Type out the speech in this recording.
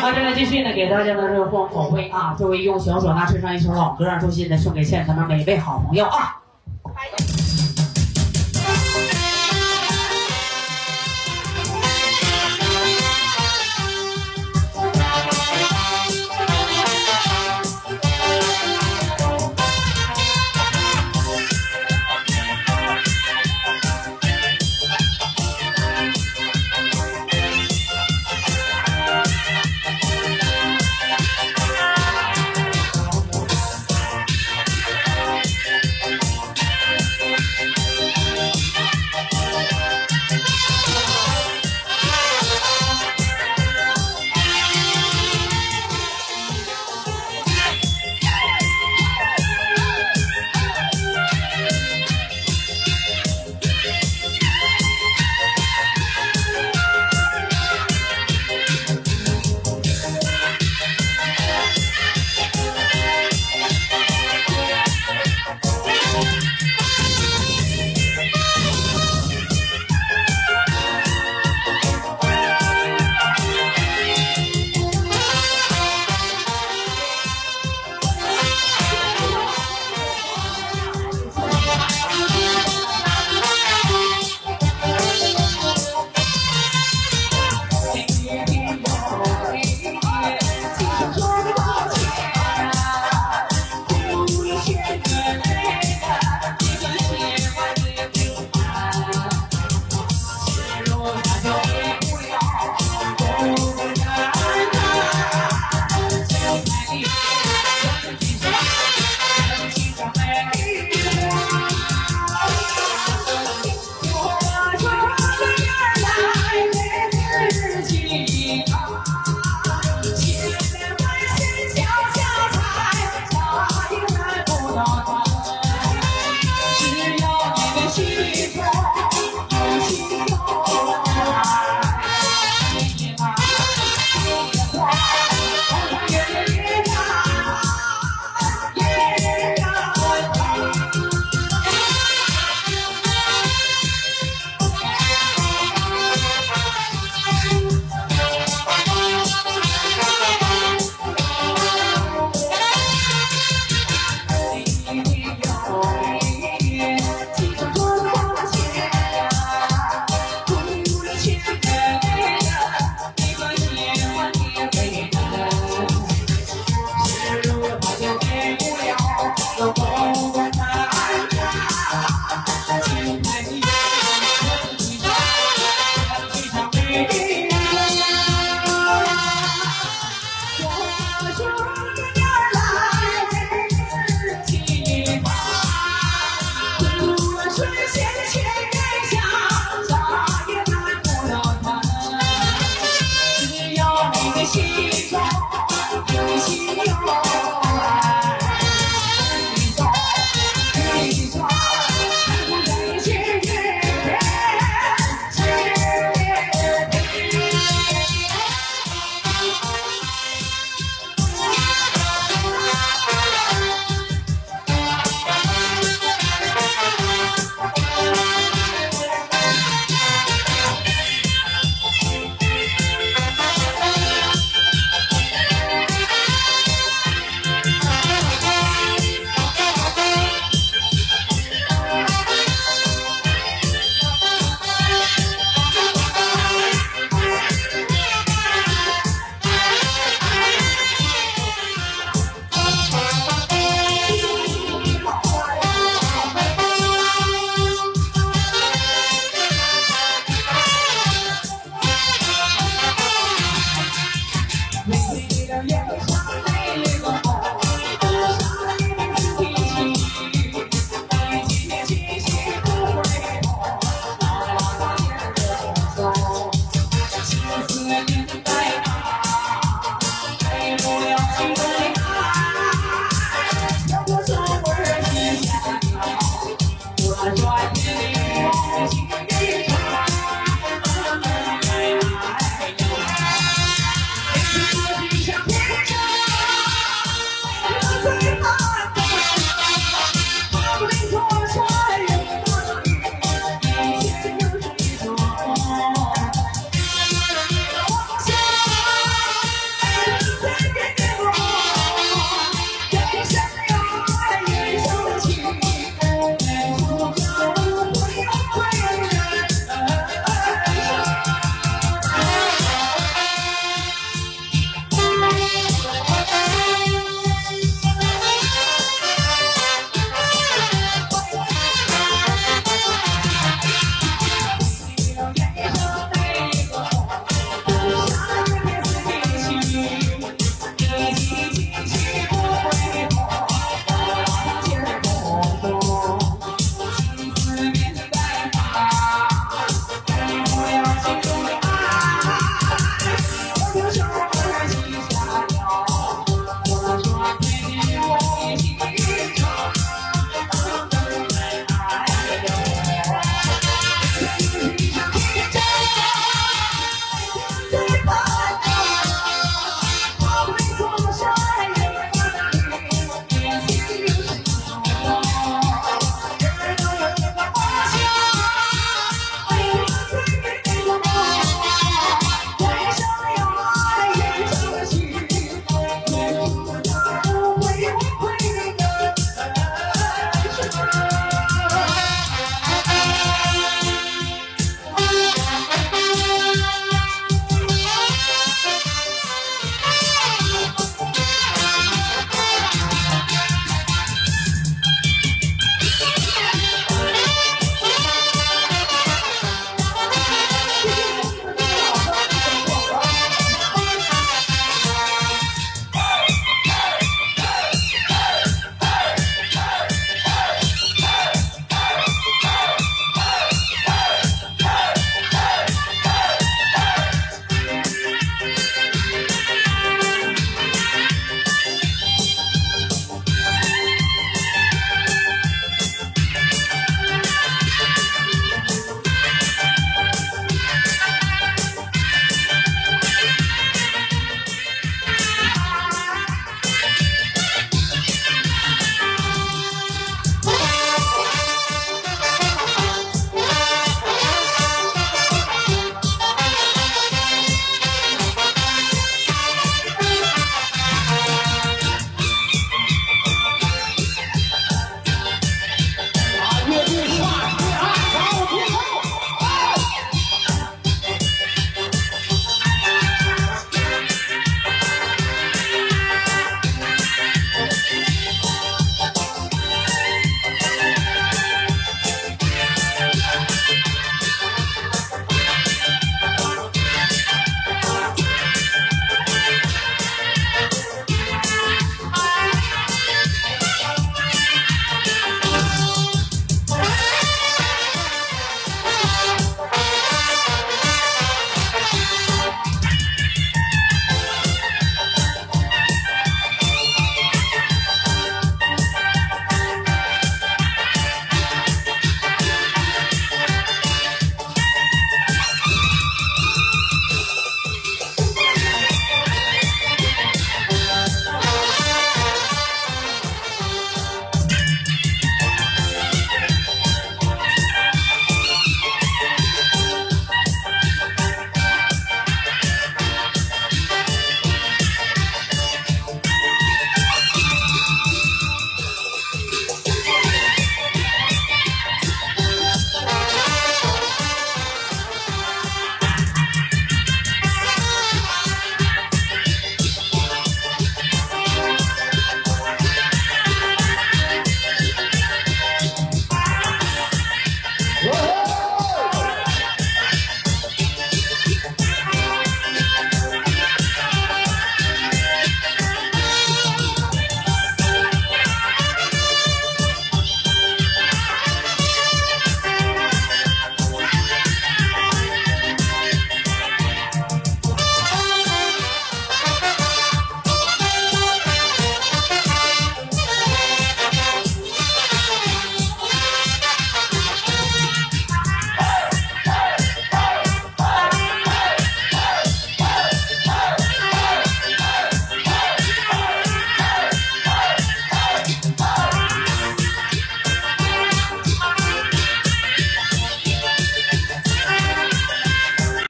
好，正来继续呢，给大家的热捧口味啊。作为用小唢呐吹上一首老歌，衷心的送给现场的每位好朋友啊。